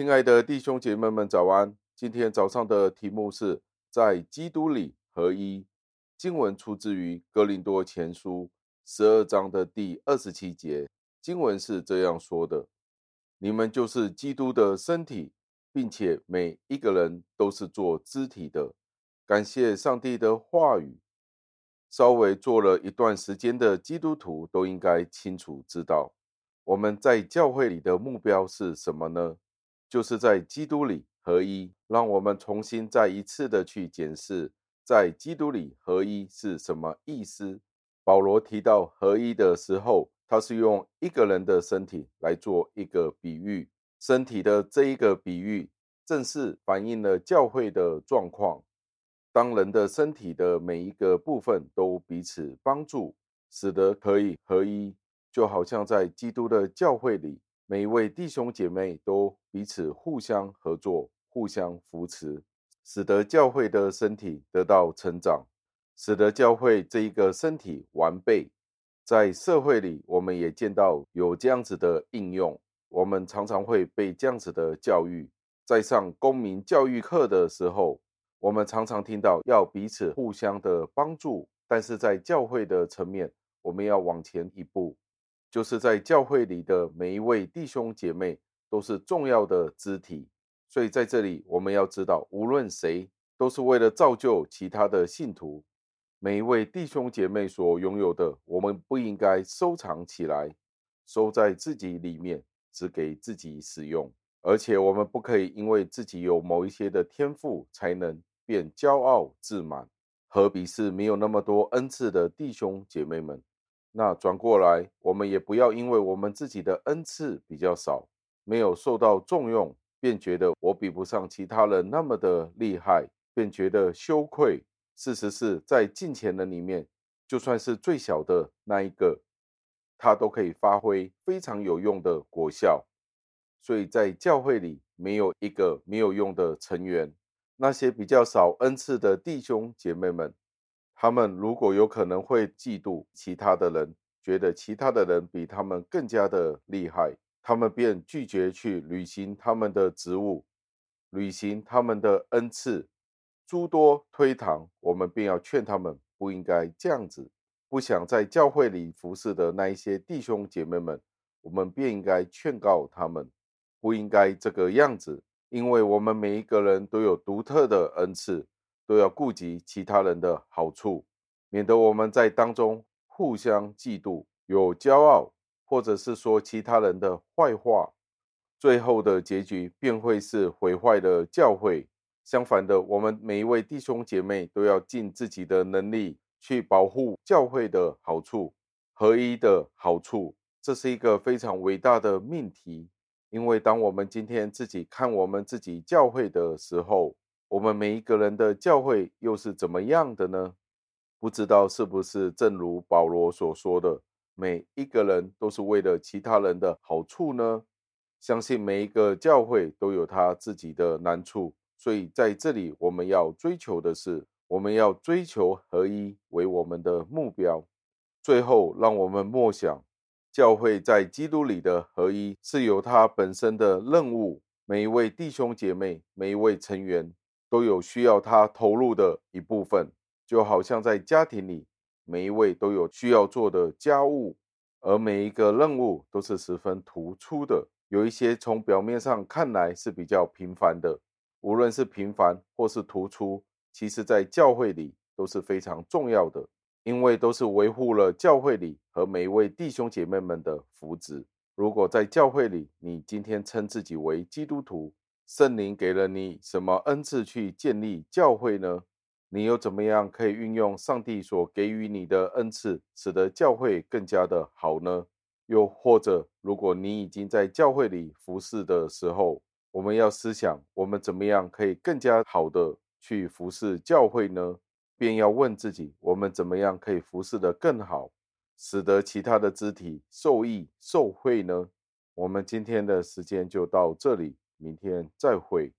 亲爱的弟兄姐妹们，早安！今天早上的题目是在基督里合一。经文出自于哥林多前书十二章的第二十七节。经文是这样说的：“你们就是基督的身体，并且每一个人都是做肢体的。”感谢上帝的话语。稍微做了一段时间的基督徒都应该清楚知道，我们在教会里的目标是什么呢？就是在基督里合一。让我们重新再一次的去检视，在基督里合一是什么意思。保罗提到合一的时候，他是用一个人的身体来做一个比喻，身体的这一个比喻，正是反映了教会的状况。当人的身体的每一个部分都彼此帮助，使得可以合一，就好像在基督的教会里，每一位弟兄姐妹都彼此互相合作、互相扶持，使得教会的身体得到成长，使得教会这一个身体完备。在社会里，我们也见到有这样子的应用，我们常常会被这样子的教育，在上公民教育课的时候。我们常常听到要彼此互相的帮助，但是在教会的层面，我们要往前一步，就是在教会里的每一位弟兄姐妹都是重要的肢体。所以在这里，我们要知道，无论谁都是为了造就其他的信徒。每一位弟兄姐妹所拥有的，我们不应该收藏起来，收在自己里面，只给自己使用。而且，我们不可以因为自己有某一些的天赋才能。便骄傲自满，何必是没有那么多恩赐的弟兄姐妹们？那转过来，我们也不要因为我们自己的恩赐比较少，没有受到重用，便觉得我比不上其他人那么的厉害，便觉得羞愧。事实是在敬虔的里面，就算是最小的那一个，他都可以发挥非常有用的果效。所以在教会里，没有一个没有用的成员。那些比较少恩赐的弟兄姐妹们，他们如果有可能会嫉妒其他的人，觉得其他的人比他们更加的厉害，他们便拒绝去履行他们的职务，履行他们的恩赐，诸多推搪。我们便要劝他们不应该这样子。不想在教会里服侍的那一些弟兄姐妹们，我们便应该劝告他们，不应该这个样子。因为我们每一个人都有独特的恩赐，都要顾及其他人的好处，免得我们在当中互相嫉妒、有骄傲，或者是说其他人的坏话，最后的结局便会是毁坏了教会。相反的，我们每一位弟兄姐妹都要尽自己的能力去保护教会的好处、合一的好处，这是一个非常伟大的命题。因为当我们今天自己看我们自己教会的时候，我们每一个人的教会又是怎么样的呢？不知道是不是正如保罗所说的，每一个人都是为了其他人的好处呢？相信每一个教会都有他自己的难处，所以在这里我们要追求的是，我们要追求合一为我们的目标。最后，让我们默想。教会在基督里的合一是有它本身的任务，每一位弟兄姐妹、每一位成员都有需要他投入的一部分，就好像在家庭里，每一位都有需要做的家务，而每一个任务都是十分突出的。有一些从表面上看来是比较平凡的，无论是平凡或是突出，其实在教会里都是非常重要的。因为都是维护了教会里和每一位弟兄姐妹们的福祉。如果在教会里，你今天称自己为基督徒，圣灵给了你什么恩赐去建立教会呢？你又怎么样可以运用上帝所给予你的恩赐，使得教会更加的好呢？又或者，如果你已经在教会里服侍的时候，我们要思想，我们怎么样可以更加好的去服侍教会呢？便要问自己：我们怎么样可以服侍得更好，使得其他的肢体受益受惠呢？我们今天的时间就到这里，明天再会。